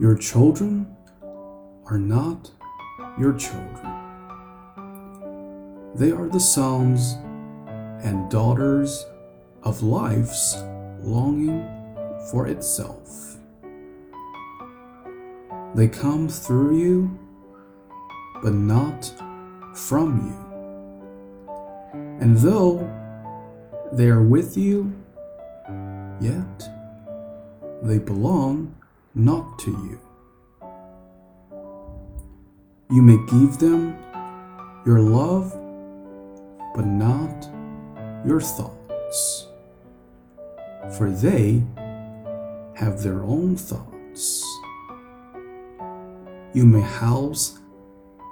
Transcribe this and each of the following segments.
Your children are not your children. They are the sons and daughters of life's longing for itself. They come through you, but not from you. And though they are with you, yet they belong not to you. You may give them your love, but not your thoughts, for they have their own thoughts. You may house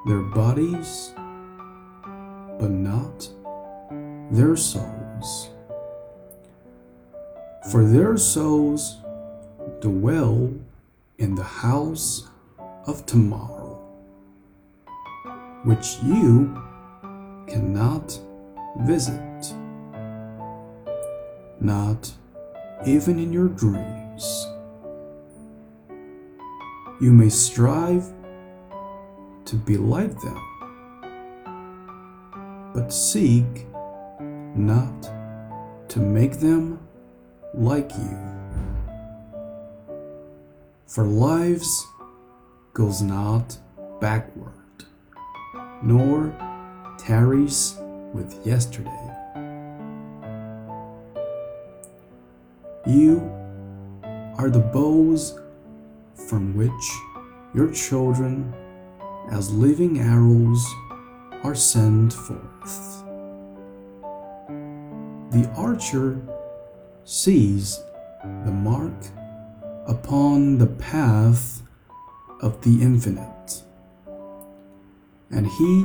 their bodies, but not their souls. For their souls dwell in the house of tomorrow, which you cannot visit, not even in your dreams. You may strive to be like them, but seek not to make them like you. For lives goes not backward, nor tarries with yesterday. You are the bows from which your children, as living arrows, are sent forth. The archer sees the mark upon the path of the infinite, and he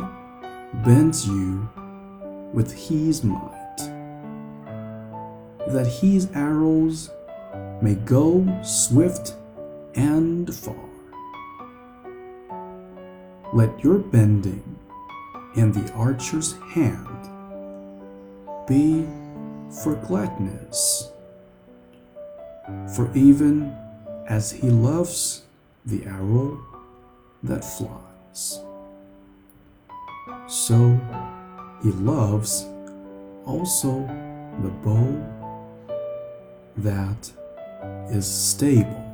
bends you with his might, that his arrows may go swift and far. Let your bending in the archer's hand be for gladness, for even as he loves the arrow that flies, so he loves also the bow that is stable.